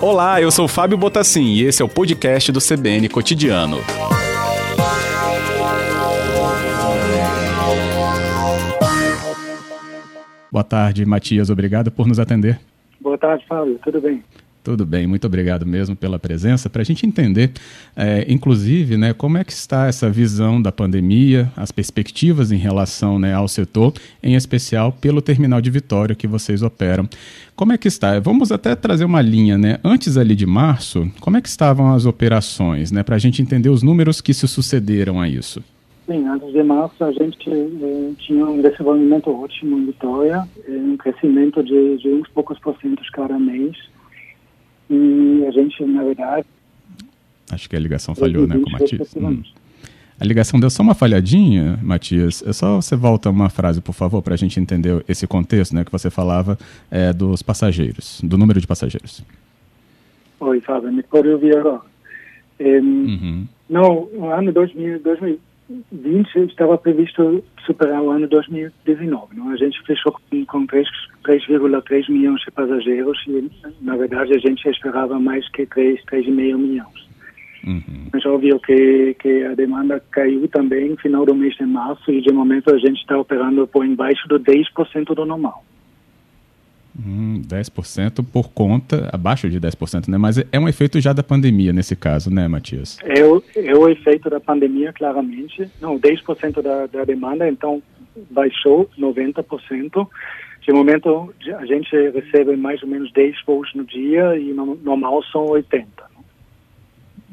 Olá, eu sou Fábio Botassin e esse é o podcast do CBN Cotidiano. Boa tarde, Matias. Obrigado por nos atender. Boa tarde, Fábio. Tudo bem? Tudo bem, muito obrigado mesmo pela presença. Para a gente entender, é, inclusive, né, como é que está essa visão da pandemia, as perspectivas em relação né, ao setor, em especial pelo terminal de Vitória que vocês operam. Como é que está? Vamos até trazer uma linha, né? Antes ali de março, como é que estavam as operações, né? Para a gente entender os números que se sucederam a isso. Sim, antes de março a gente eh, tinha um desenvolvimento ótimo em Vitória, eh, um crescimento de, de uns poucos porcentos cada mês e a gente, na verdade. Acho que a ligação falhou, né, com o Matias? Hum. A ligação deu só uma falhadinha, Matias. É só você volta uma frase, por favor, para a gente entender esse contexto, né, que você falava é, dos passageiros, do número de passageiros. Oi, Fábio, me ouvir agora? É, uhum. No ano 2000, 2000 2020 estava previsto superar o ano 2019. Não? A gente fechou com 3,3 milhões de passageiros e, na verdade, a gente esperava mais que 3, 3,5 milhões. Uhum. Mas óbvio que, que a demanda caiu também no final do mês de março e, de momento, a gente está operando por embaixo do 10% do normal. Hum, 10% por conta, abaixo de 10%, né? Mas é um efeito já da pandemia nesse caso, né, Matias? É o, é o efeito da pandemia, claramente. Não, 10% da, da demanda, então baixou 90%. De momento, a gente recebe mais ou menos 10 voos no dia e no, normal são 80.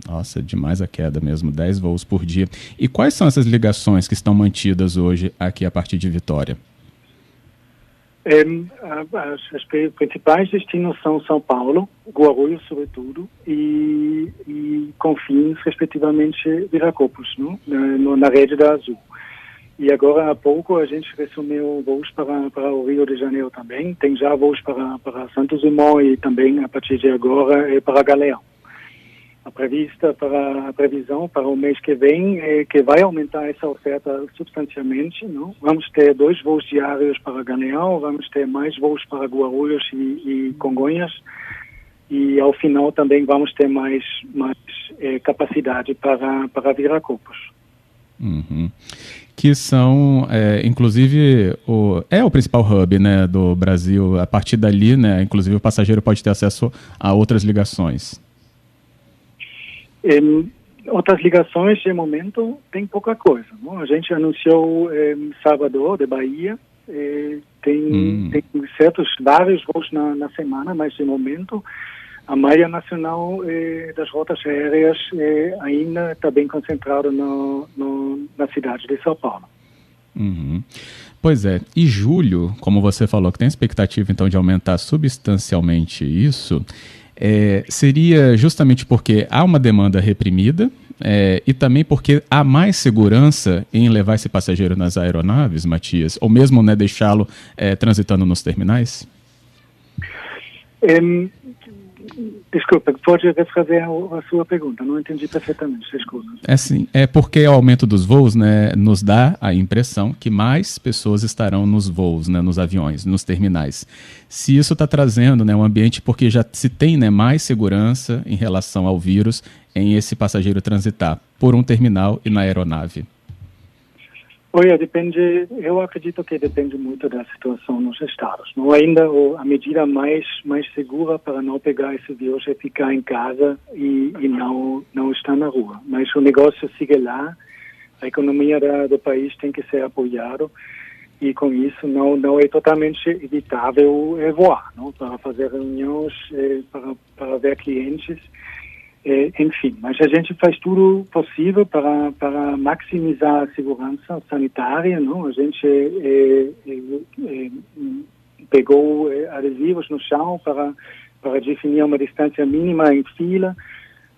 Nossa, demais a queda mesmo, 10 voos por dia. E quais são essas ligações que estão mantidas hoje aqui a partir de Vitória? As, as, principais destinos são São Paulo, Guarulhos, sobretudo, e, e Confins, respectivamente, Viracopos, não? Na, na rede da Azul. E agora há pouco a gente resumiu voos para, para o Rio de Janeiro também. Tem já voos para, para Santos Dumont e também, a partir de agora, é para Galeão a prevista para a previsão para o mês que vem é que vai aumentar essa oferta substancialmente. Não? Vamos ter dois voos diários para Galeão, vamos ter mais voos para Guarulhos e, e Congonhas e ao final também vamos ter mais mais é, capacidade para para Viracopos. Uhum. Que são, é, inclusive, o, é o principal hub né, do Brasil. A partir dali, né, inclusive, o passageiro pode ter acesso a outras ligações. Em outras ligações, de momento, tem pouca coisa. Não? A gente anunciou em sábado de Bahia, tem, hum. tem certos, vários voos na, na, semana, mas de momento a malha nacional eh, das rotas aéreas eh, ainda está bem concentrada no, no, na cidade de São Paulo. Uhum. Pois é, e julho, como você falou, que tem expectativa então de aumentar substancialmente isso, é, seria justamente porque há uma demanda reprimida é, e também porque há mais segurança em levar esse passageiro nas aeronaves, Matias, ou mesmo né, deixá-lo é, transitando nos terminais? Desculpa, pode refazer a sua pergunta, não entendi perfeitamente, desculpa. É sim, é porque o aumento dos voos né, nos dá a impressão que mais pessoas estarão nos voos, né, nos aviões, nos terminais. Se isso está trazendo né, um ambiente porque já se tem né, mais segurança em relação ao vírus em esse passageiro transitar por um terminal e na aeronave. Olha, depende, eu acredito que depende muito da situação nos estados. Não ainda a medida mais mais segura para não pegar esse vírus é ficar em casa e, e não não estar na rua. Mas o negócio sigue lá, a economia da, do país tem que ser apoiado e com isso não não é totalmente evitável voar, não para fazer reuniões, eh, para para ver clientes é, enfim, mas a gente faz tudo possível para, para maximizar a segurança sanitária, não? A gente é, pegou adesivos no chão para, para definir uma distância mínima em fila.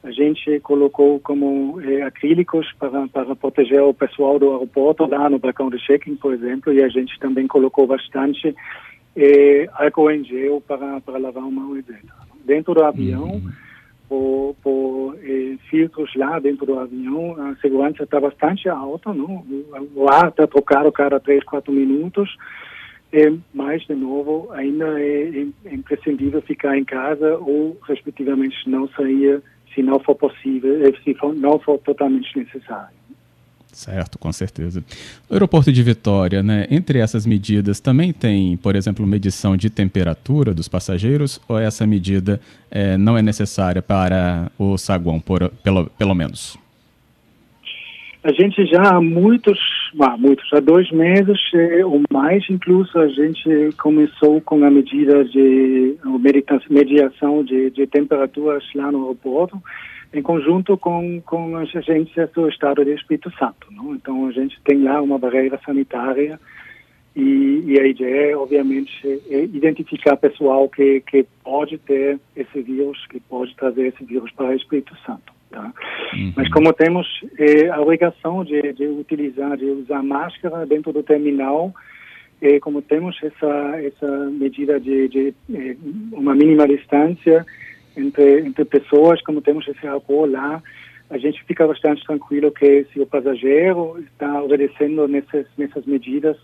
A gente colocou como acrílicos para, para proteger o pessoal do aeroporto lá no balcão de check-in, por exemplo, e a gente também colocou bastante álcool em gel para, para lavar a mão, etc. Dentro do avião... Uhum por, por eh, filtros lá dentro do avião, a segurança está bastante alta, não? o ar está trocado cada 3, 4 minutos, é, mas, de novo, ainda é, é imprescindível ficar em casa ou, respectivamente, não sair se não for possível, eh, se não for totalmente necessário. Certo, com certeza. No aeroporto de Vitória, né, entre essas medidas, também tem, por exemplo, medição de temperatura dos passageiros ou essa medida é, não é necessária para o saguão, por, pelo, pelo menos? A gente já há muitos, ah, muitos, há dois meses eh, ou mais, incluso, a gente começou com a medida de mediação de, de temperaturas lá no aeroporto, em conjunto com, com as agências do Estado de Espírito Santo. Não? Então, a gente tem lá uma barreira sanitária e, e a ideia é, obviamente, é identificar pessoal que, que pode ter esse vírus, que pode trazer esse vírus para o Espírito Santo. Tá? Uhum. Mas como temos eh, a obrigação de, de, utilizar, de usar máscara dentro do terminal, eh, como temos essa essa medida de, de eh, uma mínima distância entre entre pessoas, como temos esse álcool lá, a gente fica bastante tranquilo que se o passageiro está obedecendo nessas nessas medidas,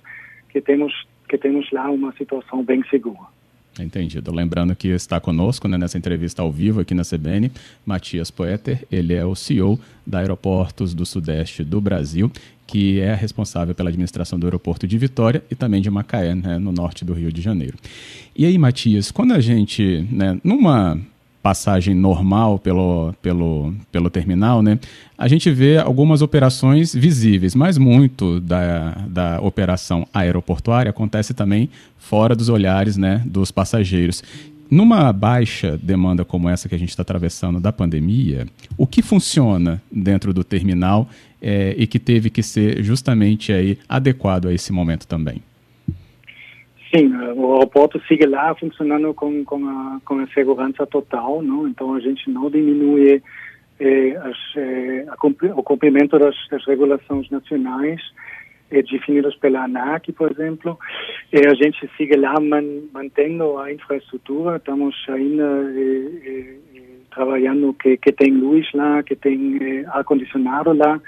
que temos que temos lá uma situação bem segura. Entendido. Lembrando que está conosco né, nessa entrevista ao vivo aqui na CBN, Matias Poeter. Ele é o CEO da Aeroportos do Sudeste do Brasil, que é responsável pela administração do aeroporto de Vitória e também de Macaé, né, no norte do Rio de Janeiro. E aí, Matias, quando a gente, né, numa passagem normal pelo, pelo, pelo terminal, né, a gente vê algumas operações visíveis, mas muito da, da operação aeroportuária acontece também fora dos olhares né, dos passageiros. Numa baixa demanda como essa que a gente está atravessando da pandemia, o que funciona dentro do terminal é, e que teve que ser justamente aí adequado a esse momento também? Sim, o aeroporto sigue lá funcionando com, com, a, com a segurança total, não? então a gente não diminui eh, as, eh, a, o cumprimento das, das regulações nacionais eh, definidas pela ANAC, por exemplo. a gente sigue lá man, mantendo a infraestrutura, estamos ainda trabalhando que, que tem luz lá, que tem ar-condicionado lá,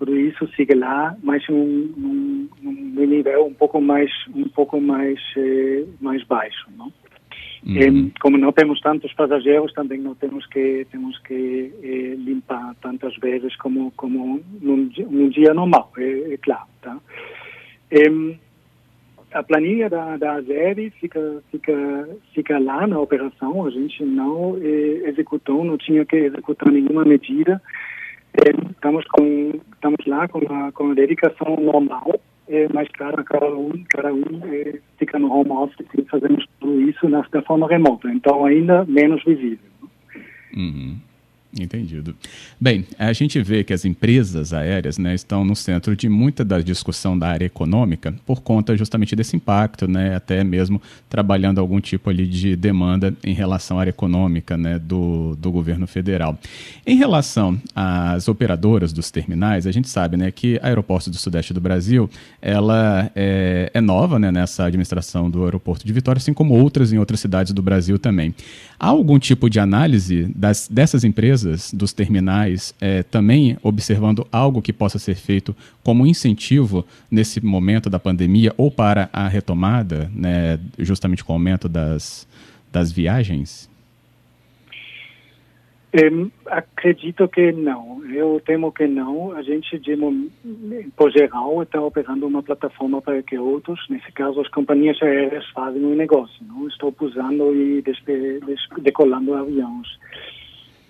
tudo isso sigue lá, mas num, num, num nível um pouco mais um pouco mais eh, mais baixo, não? Uhum. como não temos tantos passageiros, também não temos que temos que eh, limpar tantas vezes como como num, num dia normal, é, é claro, tá? a planilha da, da AZER fica, fica, fica lá na operação, a gente não eh, executou, não tinha que executar nenhuma medida, estamos com estamos lá com a, com a dedicação normal, é, mas claro, cada um, cada um é, fica no home office e fazemos tudo isso na, da forma remota, então ainda menos visível. Uhum. Entendido. Bem, a gente vê que as empresas aéreas né, estão no centro de muita da discussão da área econômica por conta justamente desse impacto, né, até mesmo trabalhando algum tipo ali de demanda em relação à área econômica né, do, do governo federal. Em relação às operadoras dos terminais, a gente sabe né, que a Aeroportos do Sudeste do Brasil ela é, é nova né, nessa administração do aeroporto de Vitória, assim como outras em outras cidades do Brasil também. Há algum tipo de análise das, dessas empresas empresas, dos terminais, é, também observando algo que possa ser feito como incentivo nesse momento da pandemia ou para a retomada, né, justamente com o aumento das, das viagens? acredito que não. Eu temo que não. A gente, de, por geral, está operando uma plataforma para que outros, nesse caso, as companhias aéreas, fazem um negócio. Não estou pousando e decolando aviões.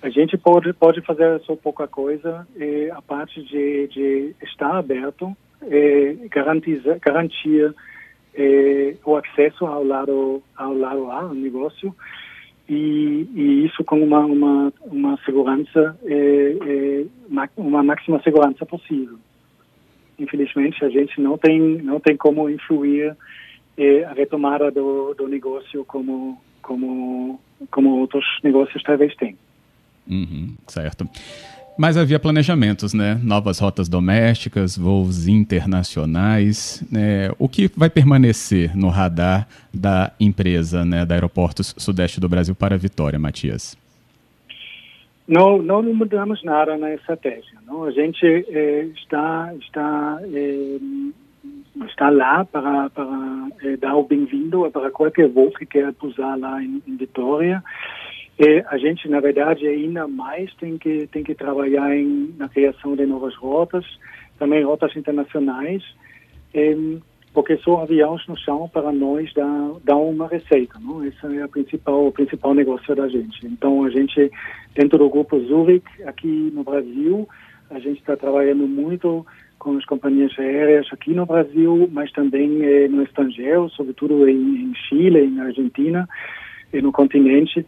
A gente pode, pode fazer só pouca coisa, e a parte de, de estar aberto, e garantir, e, o acesso ao lado, ao lado A, ao negócio, e, e isso com uma, uma, uma segurança, uma máxima segurança possível. Infelizmente, a gente não tem, não tem como influir a retomada do, do negócio como, como, como outros negócios talvez têm. Uhum, certo. Mas havia planejamentos, né? Novas rotas domésticas, voos internacionais. Né? O que vai permanecer no radar da empresa, né, da Aeroportos Sudeste do Brasil para Vitória, Matias? Não, não mudamos nada na estratégia. Não? A gente eh, está, está eh, está lá para, para é, dar o bem-vindo para qualquer voo que queira pousar lá em, em Vitória. É, a gente, na verdade, ainda mais tem que, tem que trabalhar em, na criação de novas rotas, também rotas internacionais, é, porque só aviões no chão para nós dá, dá uma receita, não? Esse é a principal, o principal negócio da gente. Então, a gente, dentro do grupo Zurich, aqui no Brasil, a gente está trabalhando muito com as companhias aéreas aqui no Brasil, mas também eh, no estrangeiro, sobretudo em, em Chile, em Argentina e no continente,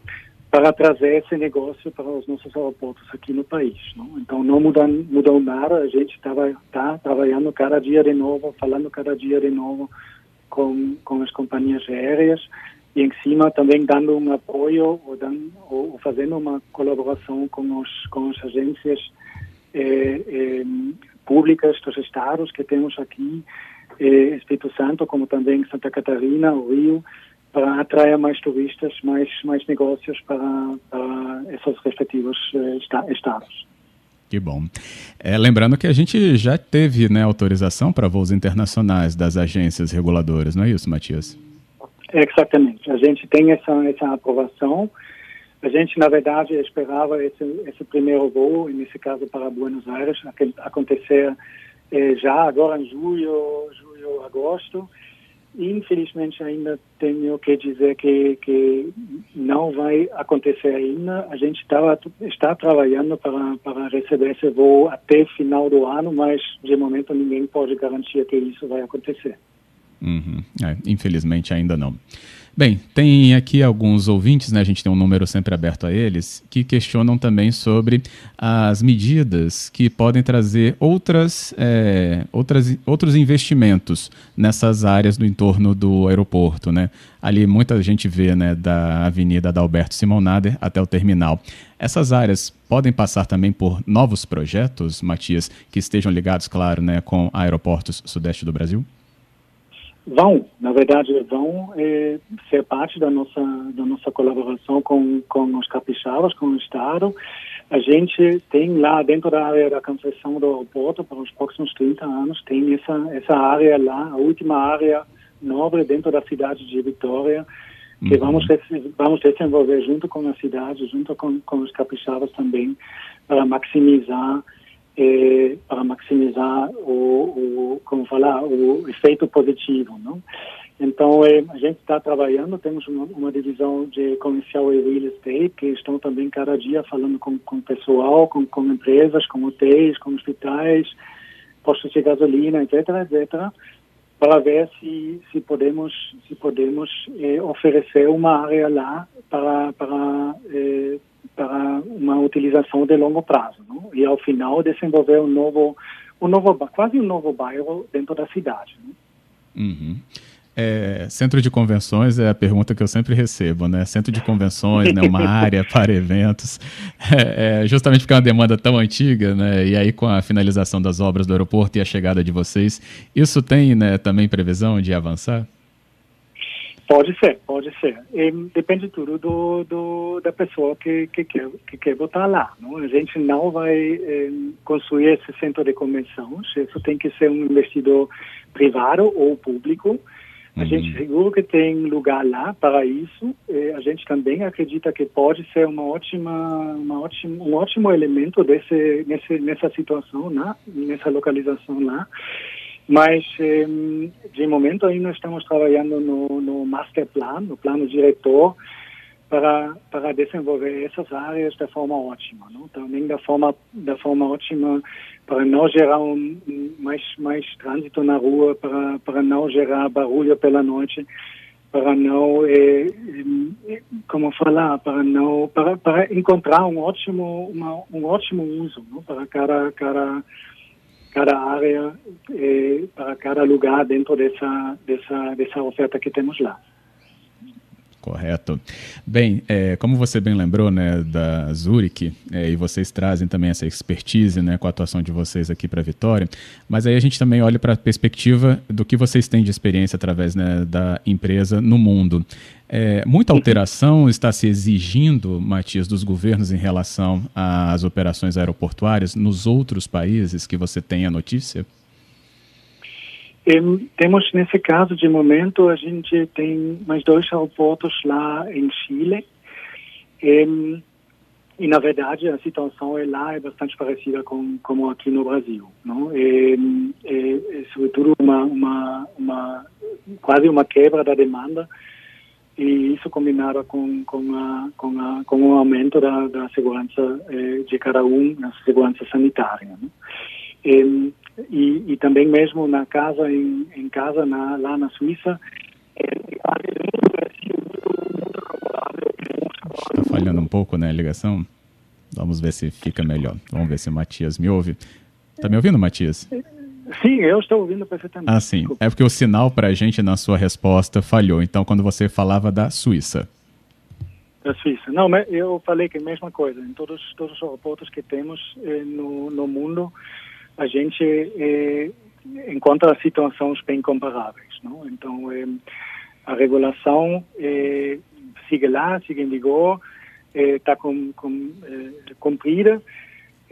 para trazer esse negócio para os nossos aeroportos aqui no país. Não? Então não mudou, mudou nada, a gente estava tá trabalhando cada dia de novo, falando cada dia de novo com, com as companhias aéreas e em cima também dando um apoio ou, dando, ou fazendo uma colaboração com, os, com as agências eh, eh, públicas dos estados que temos aqui, eh, Espírito Santo, como também Santa Catarina, o Rio, para atrair mais turistas, mais, mais negócios para, para esses respectivos eh, estados. Que bom. É, lembrando que a gente já teve né, autorização para voos internacionais das agências reguladoras, não é isso, Matias? exatamente. A gente tem essa, essa aprovação a gente, na verdade, esperava esse, esse primeiro voo, nesse caso para Buenos Aires, acontecer eh, já agora em julho, julho, agosto. Infelizmente, ainda tenho que dizer que, que não vai acontecer ainda. A gente tava, está trabalhando para, para receber esse voo até final do ano, mas de momento ninguém pode garantir que isso vai acontecer. Uhum. É, infelizmente, ainda não. Bem, tem aqui alguns ouvintes, né, a gente tem um número sempre aberto a eles, que questionam também sobre as medidas que podem trazer outras, é, outras, outros investimentos nessas áreas do entorno do aeroporto. Né? Ali muita gente vê né, da Avenida da Alberto Simonader até o terminal. Essas áreas podem passar também por novos projetos, Matias, que estejam ligados, claro, né, com aeroportos sudeste do Brasil? Vão, na verdade, vão é, ser parte da nossa, da nossa colaboração com, com os capixabas, com o Estado. A gente tem lá dentro da área da concessão do aeroporto, para os próximos 30 anos, tem essa, essa área lá, a última área nobre dentro da cidade de Vitória, que uhum. vamos, vamos desenvolver junto com a cidade, junto com, com os capixabas também, para maximizar é, para maximizar o, o, como falar, o efeito positivo, não? Então, é, a gente está trabalhando, temos uma, uma, divisão de comercial e real estate, que estão também cada dia falando com, com pessoal, com, com empresas, com hotéis, com hospitais, postos de gasolina, etc., etc., para ver se, se podemos, se podemos é, oferecer uma área lá para, para é, para uma utilização de longo prazo, não? e ao final desenvolver um novo, um novo, quase um novo bairro dentro da cidade. Uhum. É, centro de convenções é a pergunta que eu sempre recebo, né? Centro de convenções, né? Uma área para eventos, é, é, justamente porque é uma demanda tão antiga, né? E aí com a finalização das obras do aeroporto e a chegada de vocês, isso tem, né? Também previsão de avançar? Pode ser, pode ser. E depende tudo do, do, da pessoa que, que, quer, que quer botar lá. Não? A gente não vai eh, construir esse centro de convenções, isso tem que ser um investidor privado ou público. A uhum. gente seguro que tem lugar lá para isso. A gente também acredita que pode ser uma ótima, uma ótima, um ótimo elemento desse, nesse, nessa situação, lá, nessa localização lá. Mas, de momento, ainda estamos trabalhando no, no master plan, no plano diretor, para, para desenvolver essas áreas da forma ótima, não? também da forma da forma ótima para não gerar um, mais mais trânsito na rua, para para não gerar barulho pela noite, para não eh, como falar, para não para, para encontrar um ótimo uma, um ótimo uso, não? para cada cada cada área, eh, para cada lugar dentro dessa, dessa, dessa oferta que temos lá. Correto. Bem, é, como você bem lembrou, né, da Zurich, é, e vocês trazem também essa expertise, né, com a atuação de vocês aqui para a Vitória, mas aí a gente também olha para a perspectiva do que vocês têm de experiência através né, da empresa no mundo. É, muita alteração está se exigindo, Matias, dos governos em relação às operações aeroportuárias nos outros países que você tem a notícia? Temos, nesse caso, de momento, a gente tem mais dois aeroportos lá em Chile. e, na verdade, a situação é lá é bastante parecida com como aqui no Brasil. Não? É, é, é sobretudo, uma, uma, uma, quase uma quebra da demanda e isso combinado com com a, com, a, com o aumento da, da segurança eh, de cada um na segurança sanitária? E, e, também mesmo na casa em, em casa na, lá na Suíça está falhando um pouco né a ligação vamos ver se fica melhor vamos ver se o Matias me ouve está me ouvindo Matias Sim, eu estou ouvindo perfeitamente. Ah, sim. É porque o sinal para a gente na sua resposta falhou. Então, quando você falava da Suíça. Da Suíça. Não, eu falei que é a mesma coisa. Em todos, todos os aeroportos que temos eh, no, no mundo, a gente eh, encontra situações bem comparáveis. Não? Então, eh, a regulação eh, sigue lá, sigue em vigor, está com, com, eh, cumprida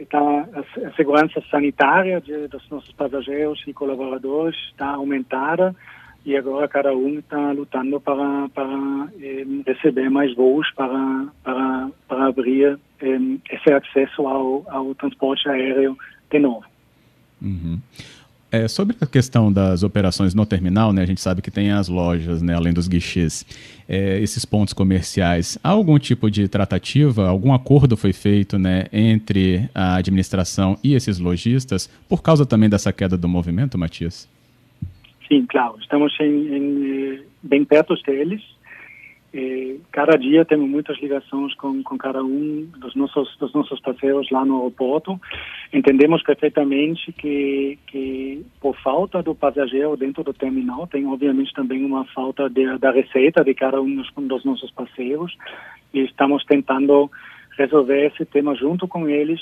está a, segurança sanitária de, dos nossos passageiros e colaboradores está aumentada e agora cada um está lutando para, para eh, receber mais voos para, para, para abrir eh, esse acesso ao, ao transporte aéreo de novo. Uhum. É, sobre a questão das operações no terminal, né, a gente sabe que tem as lojas, né, além dos guichês, é, esses pontos comerciais. Há algum tipo de tratativa, algum acordo foi feito né, entre a administração e esses lojistas, por causa também dessa queda do movimento, Matias? Sim, claro. Estamos em, em, bem perto deles cada dia temos muitas ligações com, com cada um dos nossos dos nossos parceiros lá no aeroporto. Entendemos perfeitamente que que por falta do passageiro dentro do terminal tem obviamente também uma falta de, da receita de cada um dos, dos nossos parceiros e estamos tentando resolver esse tema junto com eles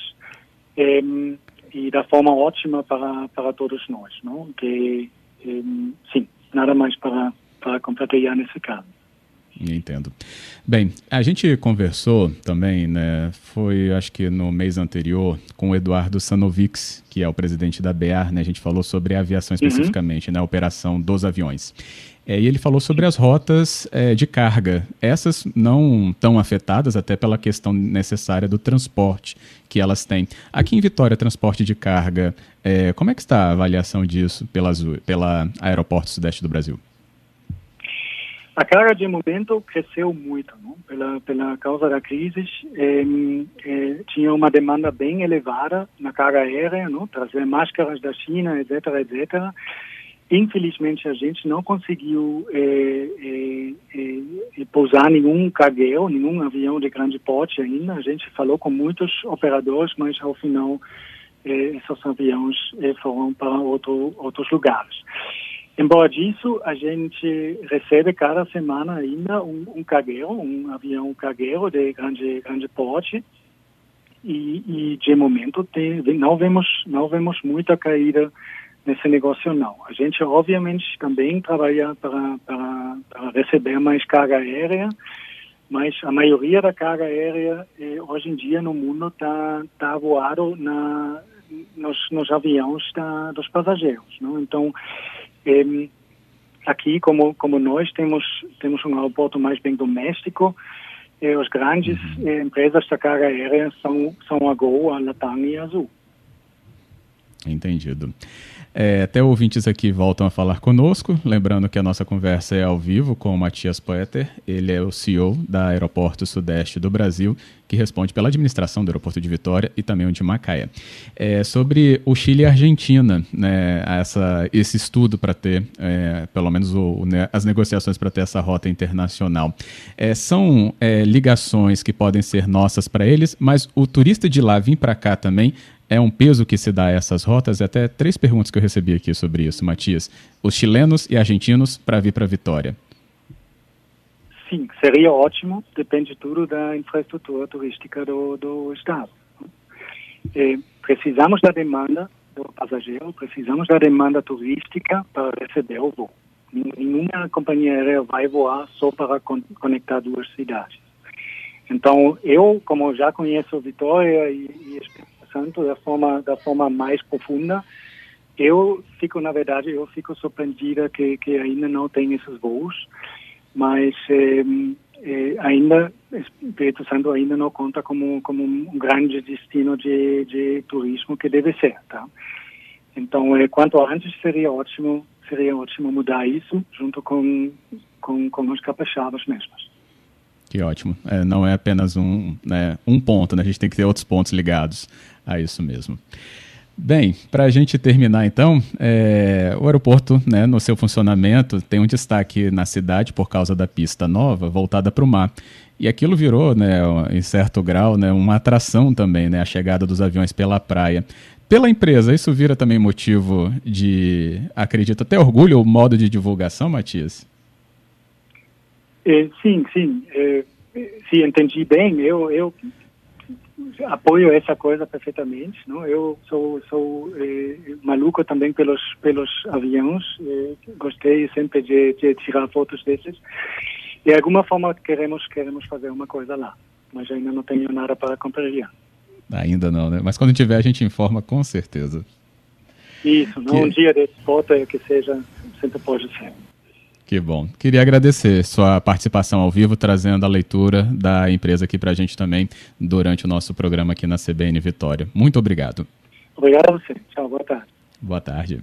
e da forma ótima para para todos nós, não? Que sim, nada mais para para compartilhar nesse caso. Entendo. Bem, a gente conversou também, né, foi acho que no mês anterior, com o Eduardo Sanovics, que é o presidente da BEAR, né, a gente falou sobre a aviação uhum. especificamente, uhum. né, a operação dos aviões. É, e ele falou sobre as rotas é, de carga. Essas não tão afetadas, até pela questão necessária do transporte que elas têm. Aqui em Vitória, transporte de carga, é, como é que está a avaliação disso pela, pela Aeroporto Sudeste do Brasil? A carga de momento cresceu muito, não? pela pela causa da crise, eh, eh, tinha uma demanda bem elevada na carga aérea, não? trazer máscaras da China, etc, etc. Infelizmente a gente não conseguiu eh, pousar nenhum cargueiro, nenhum avião de grande porte ainda. A gente falou com muitos operadores, mas ao final esses aviões foram para outro, outros lugares. Embora disso, a gente recebe cada semana ainda um, um cargueiro, um avião cargueiro de grande, grande porte, e, e de momento tem, não vemos não vemos muita caída nesse negócio não. A gente obviamente também trabalha para, para, para receber mais carga aérea, mas a maioria da carga aérea eh, hoje em dia no mundo está tá voado na nos, nos aviões da, dos passageiros, não? Então aqui, como como nós temos temos um aeroporto mais bem doméstico, eh, as grandes uhum. eh, empresas da carga aérea são são a Gol, a Latam e a Azul. Entendido. É, até ouvintes aqui voltam a falar conosco, lembrando que a nossa conversa é ao vivo com o Matias Poeter, ele é o CEO da Aeroporto Sudeste do Brasil, que responde pela administração do aeroporto de Vitória e também o de Macaé. É, sobre o Chile e a Argentina, né, essa, esse estudo para ter, é, pelo menos o, né, as negociações para ter essa rota internacional, é, são é, ligações que podem ser nossas para eles, mas o turista de lá vir para cá também é um peso que se dá a essas rotas? Até três perguntas que eu recebi aqui sobre isso, Matias. Os chilenos e argentinos para vir para Vitória. Sim, seria ótimo, depende tudo da infraestrutura turística do, do Estado. É, precisamos da demanda do passageiro, precisamos da demanda turística para receber o voo. Nenhuma companhia aérea vai voar só para conectar duas cidades. Então, eu, como já conheço Vitória e, e Santo da forma da forma mais profunda eu fico, na verdade, eu fico surpreendida que, que ainda não tem esses voos, mas eh, eh, ainda, Espírito Santo ainda não conta como, como um grande destino de, de turismo que deve ser, tá? Então, eh, quanto antes seria ótimo, seria ótimo mudar isso junto com, com, com os capixabas mesmos. Que ótimo. É, não é apenas um, né, um ponto, né? a gente tem que ter outros pontos ligados a isso mesmo. Bem, para a gente terminar então, é, o aeroporto, né, no seu funcionamento, tem um destaque na cidade por causa da pista nova voltada para o mar. E aquilo virou, né, em certo grau, né, uma atração também, né, a chegada dos aviões pela praia. Pela empresa, isso vira também motivo de, acredito, até orgulho ou modo de divulgação, Matias? É, sim, sim. É, se entendi bem, eu, eu apoio essa coisa perfeitamente. Não? Eu sou, sou é, maluco também pelos, pelos aviões. É, gostei sempre de, de, tirar fotos desses. De alguma forma queremos, queremos fazer uma coisa lá, mas ainda não tenho nada para compartilhar. Ainda não, né? Mas quando tiver a gente informa com certeza. Isso, que... um dia desse foto que seja, sempre pode ser. Que bom. Queria agradecer sua participação ao vivo, trazendo a leitura da empresa aqui para a gente também durante o nosso programa aqui na CBN Vitória. Muito obrigado. Obrigado a você. Tchau, boa tarde. Boa tarde.